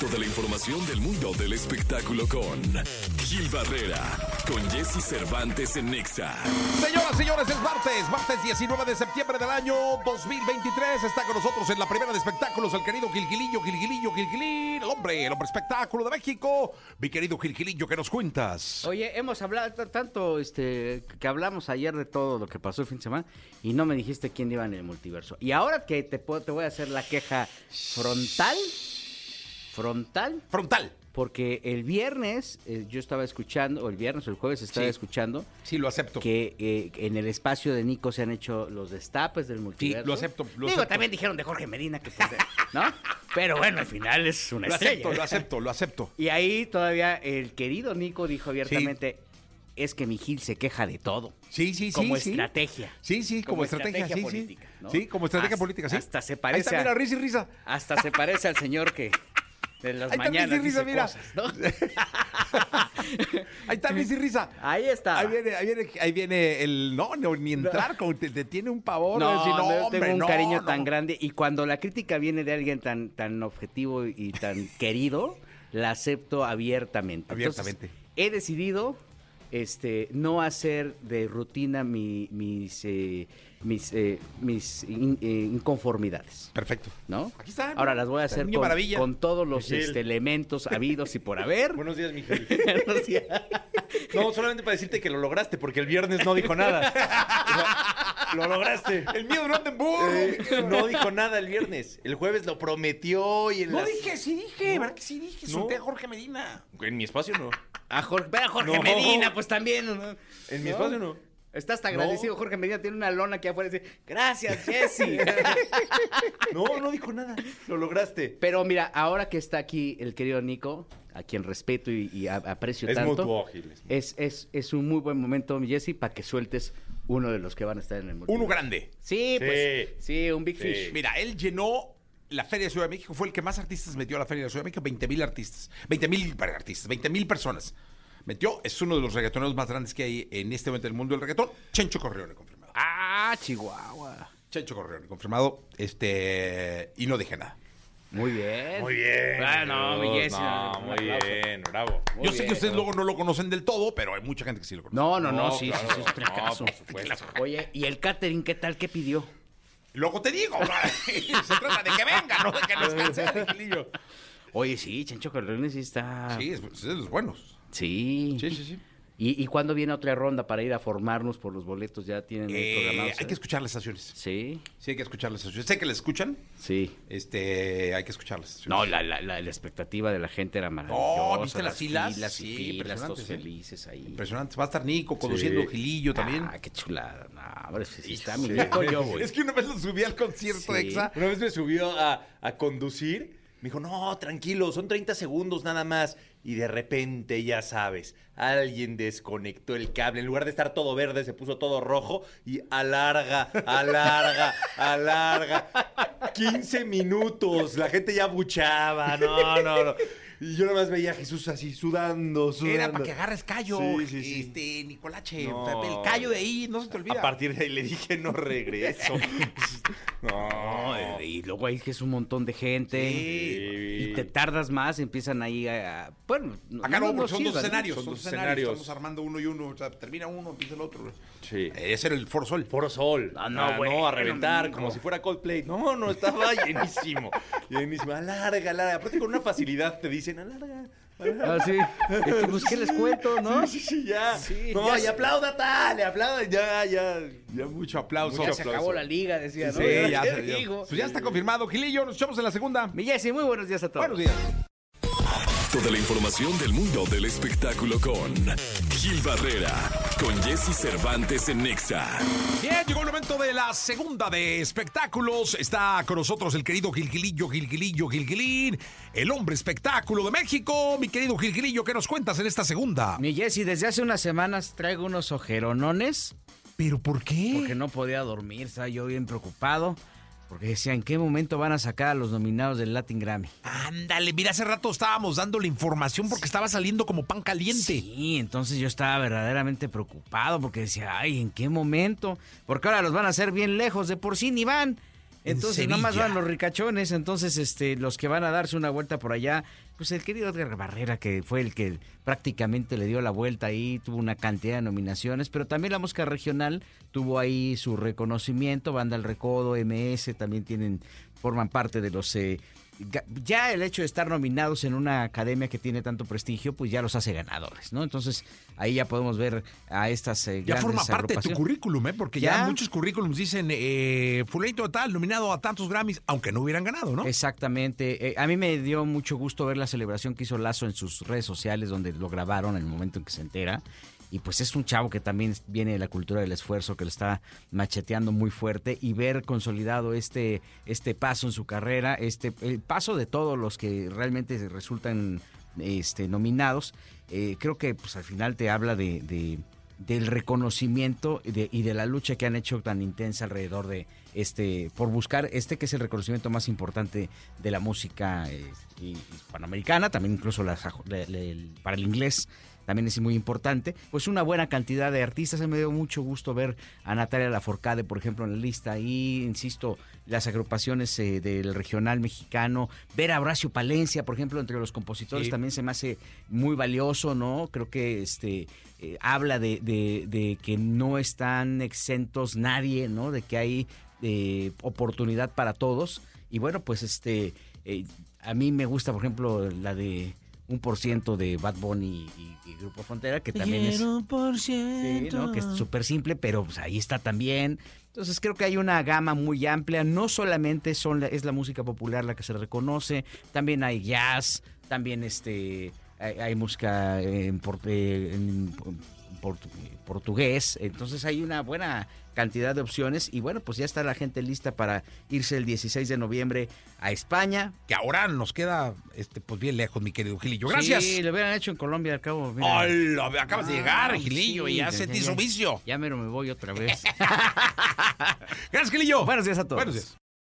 Toda la información del mundo del espectáculo con Gil Barrera, con Jesse Cervantes en Nexa. Señoras, señores, es martes, martes 19 de septiembre del año 2023. Está con nosotros en la primera de espectáculos el querido Gilgilillo, Gilgilillo, Gilgilín, el hombre, el hombre espectáculo de México. Mi querido Gilgilillo, ¿qué nos cuentas? Oye, hemos hablado tanto este, que hablamos ayer de todo lo que pasó el fin de semana y no me dijiste quién iba en el multiverso. Y ahora que te, puedo- te voy a hacer la queja frontal, frontal, Frontal. porque el viernes eh, yo estaba escuchando, o el viernes o el jueves estaba Sí. escuchando Sí, lo acepto. que eh, en el espacio de Nico se han hecho los destapes del multiverso. lo acepto, lo Digo, acepto. también dijeron de Jorge Medina, que pues, ¿no? Pero bueno, al final es una Lo estrella. acepto, lo acepto, lo acepto. Y ahí todavía el querido Nico dijo abiertamente, es que mi Gil se queja de todo. Sí, sí, sí. como sí. estrategia. Sí, sí, como, estrategia, sí, política, sí. ¿no? Sí, como estrategia Hasta- política, sí. Hasta se Ahí parece está, mira, a- risa y risa. hasta se parece al señor que de las Ahí está, mañanas risa, dice mira. cosas, ¿no? Ahí está, risa y risa. Ahí está. Ahí viene, ahí viene, ahí viene el no, no ni entrar, como te, te tiene un pavor. No, decir, no, hombre, un no, cariño tan grande y cuando la crítica viene de alguien tan tan objetivo y tan querido, la acepto abiertamente. Entonces, Abiertamente. he decidido este no hacer de rutina mi- mis eh, mis eh, mis in- eh, inconformidades. Perfecto. ¿No? Aquí está. Ahora las voy a hacer con, todos los este, elementos habidos y por haber. Buenos días, Miguel. Buenos días. No, solamente para decirte que lo lograste, porque el viernes no dijo nada. O sea, lo lograste. El mío no anda en burro. Eh, no dijo nada el viernes. El jueves lo prometió y en No las- dije, sí dije, ¿verdad que sí dije? No. Solté a Jorge Medina. En mi espacio no. A Jorge, ve a Jorge No. Medina, pues también. ¿no? En mi espacio no. Está hasta agradecido. Jorge Medina tiene una lona aquí afuera y dice, gracias, Jesse. No, no dijo nada. Lo lograste. Pero mira, ahora que está aquí el querido Nico, a quien respeto y, aprecio Es tanto, mutuo, Gil, es mutuo. es, es, es un muy buen momento, mi Jesse, para que sueltes uno de los que van a estar en el multiverso. Uno grande. Sí, pues, Sí. sí, un Big Sí. Fish. Mira, él llenó la Feria de Ciudad de México, fue el que más artistas metió a la Feria de Ciudad de México, 20 mil artistas, 20 mil artistas, 20 mil personas. Metió, es uno de los reggaetoneros más grandes que hay en este momento en el mundo del reggaetón, Chencho Correone, confirmado. Ah, Chihuahua. Chencho Correone, confirmado, este, y no dije nada. Muy bien. Muy bien. No, mi Dios, Jesse, No, muy bien, bravo. Muy Yo sé que ustedes luego no lo conocen del todo, pero hay mucha gente que sí lo conoce. No, no, no, No, sí, claro. sí, sí, es un No, fracaso. por supuesto. Oye, ¿y el catering qué tal? ¿Qué pidió? Luego te digo, se trata de que no que nos cancelen, Gilillo. Oye, sí, Chencho Corleone sí está... Sí, es, es de los buenos. Sí. Sí, sí, sí. ¿Y, y cuándo viene otra ronda para ir a formarnos por los boletos? ¿Ya tienen ahí Eh, programados? hay que escuchar las estaciones. Sí, Sí, hay que escuchar las estaciones. Sé que la escuchan, sí. este, hay que escuchar las estaciones. No, la, la, la, la expectativa de la gente era maravillosa. Oh, ¿viste las filas? Filas Sí, filas, impresionante, todos sí. felices ahí. Impresionante. Va a estar Nico conduciendo Sí. Gilillo también. Ah, qué chulada. No, hombre, si si está Sí. mi Nico, yo voy. Es que una vez lo subí al concierto Sí. Exa. Una vez me subió a, a conducir. Me dijo, no, tranquilo, son 30 segundos nada más. Y de repente, ya sabes, alguien desconectó el cable. En lugar de estar todo verde, se puso todo rojo y alarga, alarga, alarga. 15 minutos. La gente ya buchaba. No, no, no. Y yo nada más veía a Jesús así sudando, sudando. Era para que agarres callo, Sí, sí, sí. este, Nicolache. No. El callo de ahí, no se te olvida. A partir de ahí le dije, no regreso. No, no. eh, y luego ahí que es un montón de gente. Sí. Y te tardas más, empiezan ahí a... bueno, Acá no, porque son dos sirvan, ¿no? escenarios. Son Son dos dos escenarios. Estamos armando uno y uno. O sea, termina uno, empieza el otro. Sí. Ese era el Foro Sol. Foro Sol. Ah, no, Ah, bueno, a reventar, como si fuera Coldplay. No, no, estaba llenísimo. llenísimo. Alarga, alarga. Aparte con una facilidad te dicen, alarga. alarga. Ah, sí. Este, pues, ¿qué les cuento, no? Sí, sí, sí, ya. Sí, no, ya y aplauda tal, le aplauda, ya, ya. Ya mucho aplauso. Ya se acabó aplauso. la liga, decía, ¿no? Sí, ya, ¿Qué se- ya- digo? Pues ya está confirmado. Gilillo, nos echamos en la segunda. Mi Jessy, muy buenos días a todos. Buenos días. Toda la información del mundo del espectáculo con Gil Barrera, con Jesse Cervantes en Nexa. Bien, llegó el momento de la segunda de espectáculos. Está con nosotros el querido Gilgilillo, Gilgilillo, Gilgilín, el hombre espectáculo de México. Mi querido Gilgilillo, ¿qué nos cuentas en esta segunda? Mi Jessy, desde hace unas semanas traigo unos ojeronones ¿Pero por qué? porque no podía dormir, estaba yo bien preocupado. Porque decía, ¿en qué momento van a sacar a los nominados del Latin Grammy? Ándale, mira, hace rato estábamos dando la información porque estaba saliendo como pan caliente. Sí, entonces yo estaba verdaderamente preocupado porque decía, ay, ¿en qué momento? Porque ahora los van a hacer bien lejos, de por sí ni van. En Entonces, nada más van los ricachones, entonces este, los que van a darse una vuelta por allá, pues el querido Edgar Barrera, que fue el que prácticamente le dio la vuelta ahí, tuvo una cantidad de nominaciones, pero también la música regional tuvo ahí su reconocimiento, Banda El Recodo, MS, también tienen, forman parte de los... eh, ya el hecho de estar nominados en una academia que tiene tanto prestigio, pues ya los hace ganadores, ¿no? Entonces ahí ya podemos ver a estas eh, Ya grandes forma parte de tu currículum, ¿eh? Porque ya, Ya. muchos currículums dicen, eh, fulanito tal, nominado a tantos Grammys, aunque no hubieran ganado, ¿no? Exactamente. Eh, a mí me dio mucho gusto ver la celebración que hizo Lazo en sus redes sociales, donde lo grabaron en el momento en que se entera. Y pues es un chavo que también viene de la cultura del esfuerzo, que lo está macheteando muy fuerte y ver consolidado este, este paso en su carrera, este el paso de todos los que realmente resultan este, nominados, eh, creo que pues al final te habla de, de- del reconocimiento y de, la lucha que han hecho tan intensa alrededor de este, por buscar este que es el reconocimiento más importante de la música eh, hi- hispanoamericana, también incluso la el- para el inglés también es muy importante. Pues una buena cantidad de artistas. Me dio mucho gusto ver a Natalia Laforcade, por ejemplo, en la lista. Y, insisto, las agrupaciones eh, del regional mexicano. Ver a Horacio Palencia, por ejemplo, entre los compositores Sí. también se me hace muy valioso, ¿no? Creo que este eh, habla de, de- de que no están exentos nadie, ¿no? De que hay eh, oportunidad para todos. Y bueno, pues este, eh, a mí me gusta, por ejemplo, la de un por ciento de Bad Bunny y, y Grupo Frontera, que también es... Sí, ¿no? Que es súper simple, pero pues, ahí está también. Entonces creo que hay una gama muy amplia. No solamente son la- es la música popular la que se reconoce, también hay jazz, también este hay, hay música en, por- en portu- portugués. Entonces hay una buena cantidad de opciones y bueno, pues ya está la gente lista para irse el 16 de noviembre a España. Que ahora nos queda este, pues bien lejos, mi querido Gilillo. Gracias. Sí, lo hubieran hecho en Colombia al cabo. mira. Acabas de Ah, llegar, Gilillo, sí, y ya ya- sentí ya- su vicio. Ya mero me voy otra vez. Gracias, Gilillo. Buenos días a todos. Buenos días.